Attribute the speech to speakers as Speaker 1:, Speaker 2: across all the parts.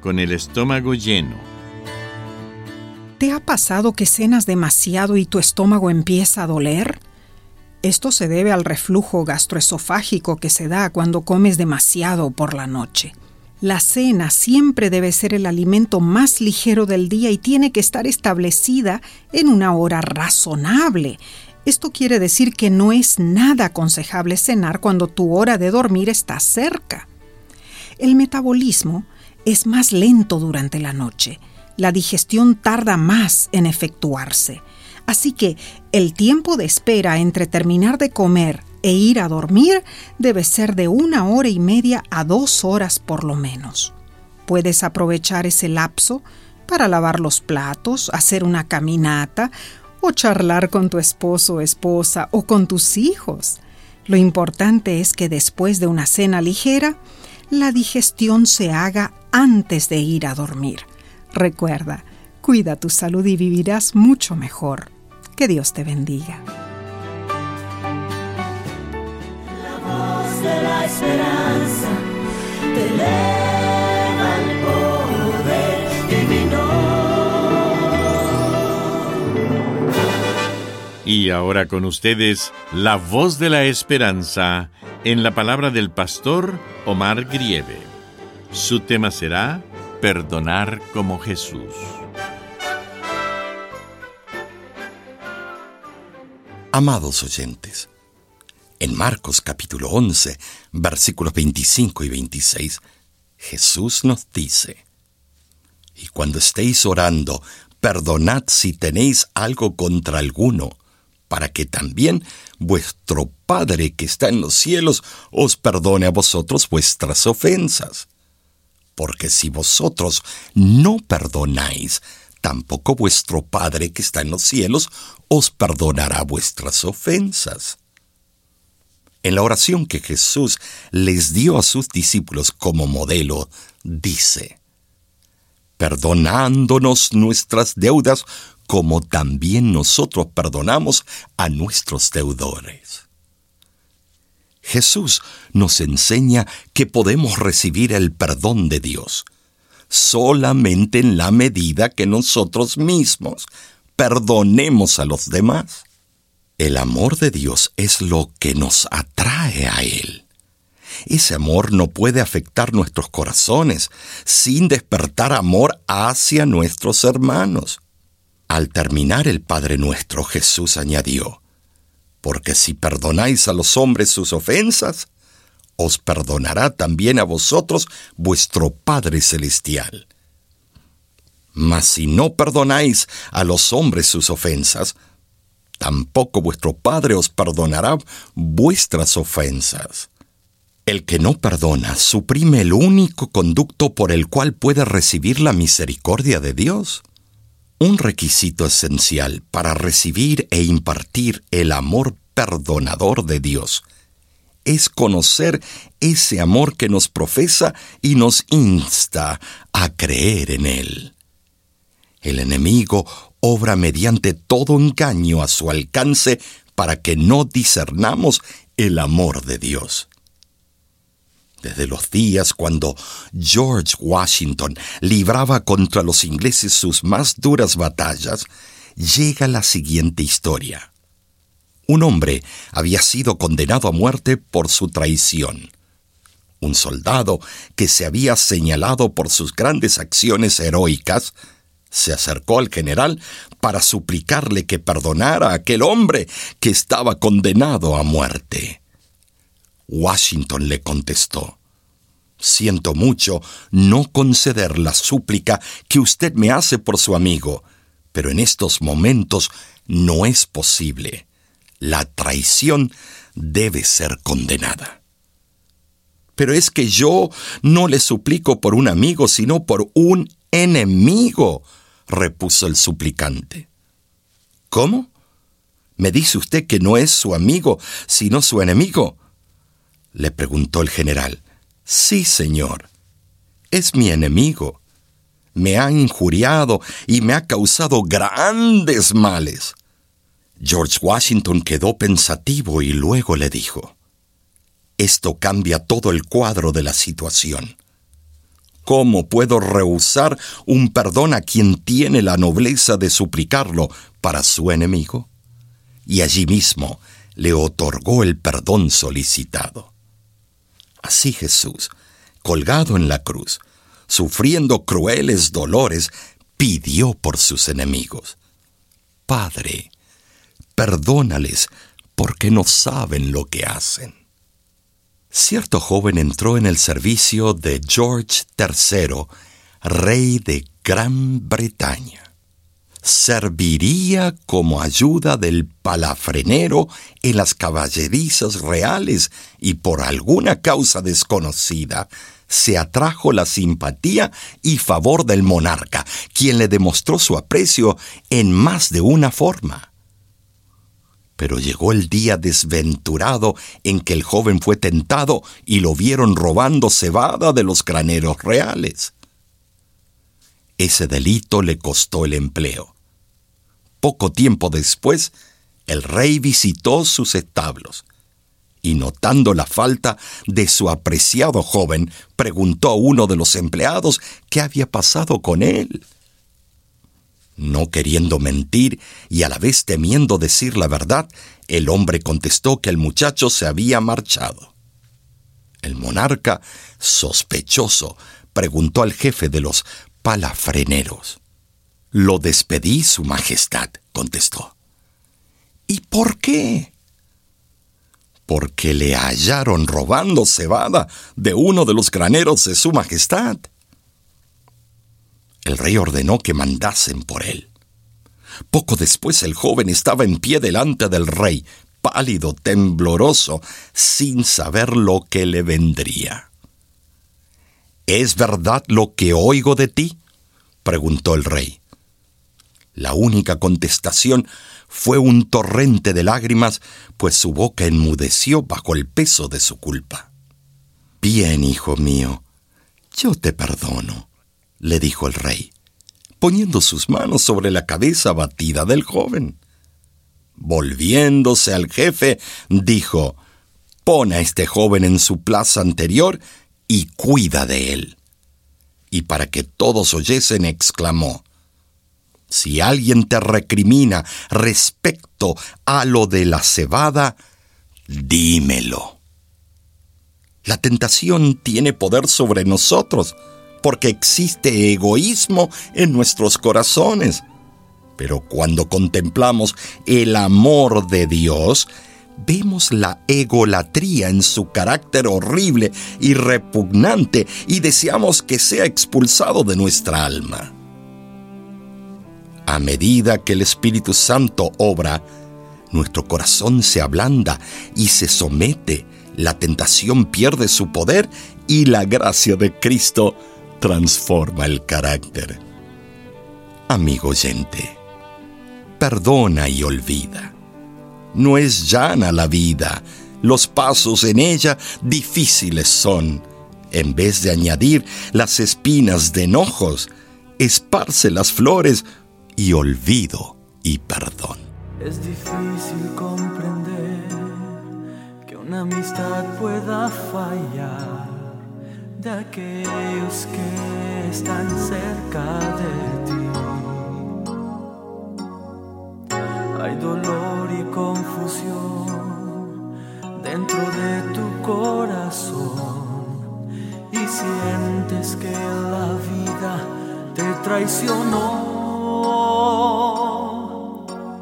Speaker 1: con el estómago lleno.
Speaker 2: ¿Te ha pasado que cenas demasiado y tu estómago empieza a doler? Esto se debe al reflujo gastroesofágico que se da cuando comes demasiado por la noche. La cena siempre debe ser el alimento más ligero del día y tiene que estar establecida en una hora razonable. Esto quiere decir que no es nada aconsejable cenar cuando tu hora de dormir está cerca. El metabolismo es más lento durante la noche. La digestión tarda más en efectuarse. Así que el tiempo de espera entre terminar de comer e ir a dormir debe ser de una hora y media a dos horas por lo menos. Puedes aprovechar ese lapso para lavar los platos, hacer una caminata o charlar con tu esposo o esposa o con tus hijos. Lo importante es que después de una cena ligera, la digestión se haga antes de ir a dormir. Recuerda, cuida tu salud y vivirás mucho mejor. Que Dios te bendiga.
Speaker 3: La voz de la esperanza te eleva al poder divino.
Speaker 1: Y ahora con ustedes, la voz de la esperanza en la palabra del pastor Omar Grieve. Su tema será Perdonar como Jesús.
Speaker 4: Amados oyentes, en Marcos capítulo 11, versículos 25 y 26, Jesús nos dice, Y cuando estéis orando, perdonad si tenéis algo contra alguno, para que también vuestro Padre que está en los cielos os perdone a vosotros vuestras ofensas. Porque si vosotros no perdonáis, tampoco vuestro Padre que está en los cielos os perdonará vuestras ofensas. En la oración que Jesús les dio a sus discípulos como modelo, dice, perdonándonos nuestras deudas como también nosotros perdonamos a nuestros deudores. Jesús nos enseña que podemos recibir el perdón de Dios solamente en la medida que nosotros mismos perdonemos a los demás. El amor de Dios es lo que nos atrae a Él. Ese amor no puede afectar nuestros corazones sin despertar amor hacia nuestros hermanos. Al terminar el Padre nuestro, Jesús añadió, Porque si perdonáis a los hombres sus ofensas, os perdonará también a vosotros vuestro Padre Celestial. Mas si no perdonáis a los hombres sus ofensas, tampoco vuestro Padre os perdonará vuestras ofensas. El que no perdona suprime el único conducto por el cual puede recibir la misericordia de Dios. Un requisito esencial para recibir e impartir el amor perdonador de Dios es conocer ese amor que nos profesa y nos insta a creer en Él. El enemigo obra mediante todo engaño a su alcance para que no discernamos el amor de Dios. Desde los días cuando George Washington libraba contra los ingleses sus más duras batallas, llega la siguiente historia. Un hombre había sido condenado a muerte por su traición. Un soldado que se había señalado por sus grandes acciones heroicas se acercó al general para suplicarle que perdonara a aquel hombre que estaba condenado a muerte. Washington le contestó, Siento mucho no conceder la súplica que usted me hace por su amigo, pero en estos momentos no es posible. La traición debe ser condenada. Pero es que yo no le suplico por un amigo, sino por un enemigo, repuso el suplicante. ¿Cómo? ¿Me dice usted que no es su amigo, sino su enemigo? Le preguntó el general. Sí, señor. Es mi enemigo. Me ha injuriado y me ha causado grandes males. George Washington quedó pensativo y luego le dijo, Esto cambia todo el cuadro de la situación. ¿Cómo puedo rehusar un perdón a quien tiene la nobleza de suplicarlo para su enemigo? Y allí mismo le otorgó el perdón solicitado. Así Jesús, colgado en la cruz, sufriendo crueles dolores, pidió por sus enemigos. Padre, perdónales porque no saben lo que hacen. Cierto joven entró en el servicio de George III, rey de Gran Bretaña. Serviría como ayuda del palafrenero en las caballerizas reales y por alguna causa desconocida se atrajo la simpatía y favor del monarca, quien le demostró su aprecio en más de una forma. Pero llegó el día desventurado en que el joven fue tentado y lo vieron robando cebada de los graneros reales. Ese delito le costó el empleo. Poco tiempo después, el rey visitó sus establos y notando la falta de su apreciado joven, preguntó a uno de los empleados qué había pasado con él. No queriendo mentir y a la vez temiendo decir la verdad, el hombre contestó que el muchacho se había marchado. El monarca, sospechoso, preguntó al jefe de los palafreneros. Lo despedí, Su Majestad, contestó. ¿Y por qué? Porque le hallaron robando cebada de uno de los graneros de Su Majestad el rey ordenó que mandasen por él. Poco después el joven estaba en pie delante del rey, pálido, tembloroso, sin saber lo que le vendría. ¿Es verdad lo que oigo de ti? preguntó el rey. La única contestación fue un torrente de lágrimas, pues su boca enmudeció bajo el peso de su culpa. Bien, hijo mío, yo te perdono le dijo el rey, poniendo sus manos sobre la cabeza batida del joven. Volviéndose al jefe, dijo, Pon a este joven en su plaza anterior y cuida de él. Y para que todos oyesen, exclamó, Si alguien te recrimina respecto a lo de la cebada, dímelo. La tentación tiene poder sobre nosotros, porque existe egoísmo en nuestros corazones. Pero cuando contemplamos el amor de Dios, vemos la egolatría en su carácter horrible y repugnante y deseamos que sea expulsado de nuestra alma. A medida que el Espíritu Santo obra, nuestro corazón se ablanda y se somete, la tentación pierde su poder y la gracia de Cristo transforma el carácter. Amigo oyente, perdona y olvida. No es llana la vida, los pasos en ella difíciles son. En vez de añadir las espinas de enojos, esparce las flores y olvido y perdón.
Speaker 3: Es difícil comprender
Speaker 5: una amistad pueda fallar de aquellos que están cerca de ti. Hay dolor dentro de tu corazón y sientes que la vida te traicionó.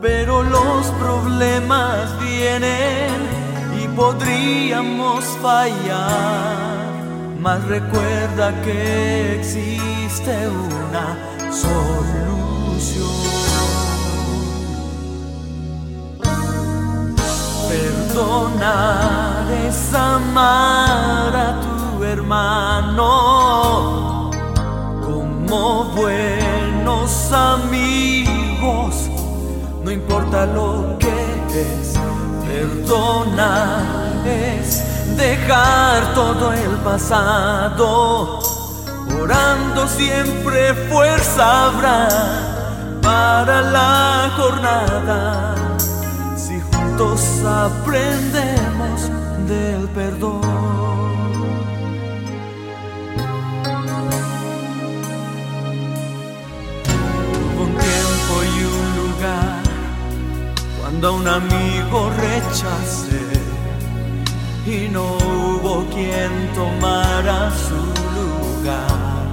Speaker 5: Pero los problemas vienen y podríamos fallar. Mas recuerda que existe una solución. Perdonar es amar a tu hermano como buenos amigos, no importa lo que es, perdonar es dejar todo el pasado, orando siempre fuerza habrá aprendemos del perdón. Hubo un tiempo y un lugar cuando a un amigo rechacé y no hubo quien tomara su lugar.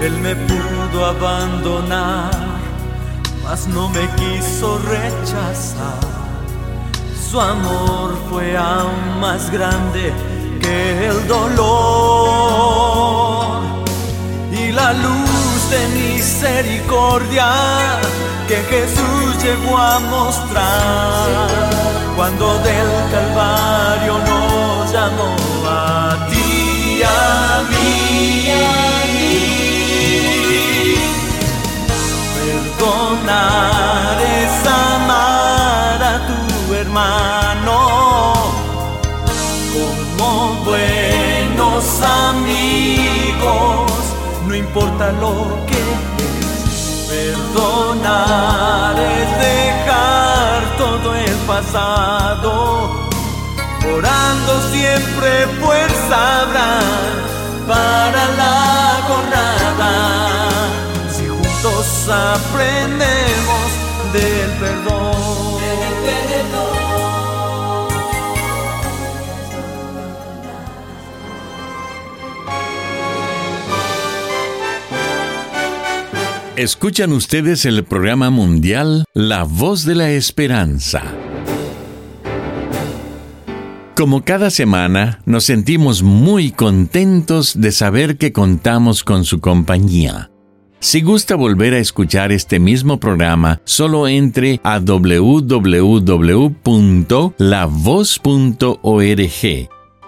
Speaker 5: Él me pudo abandonar mas no me quiso rechazar. Su amor fue aún más grande que el dolor y la luz de misericordia que Jesús llegó a mostrar cuando del Calvario nos llamó lo que es. Perdonar es dejar todo el pasado, orando siempre fuerza habrá para la jornada aprendemos del perdón.
Speaker 1: Escuchan ustedes el programa mundial La Voz de la Esperanza. Como cada semana, nos sentimos muy contentos de saber que contamos con su compañía. Si gusta volver a escuchar este mismo programa, solo entre a www.lavoz.org.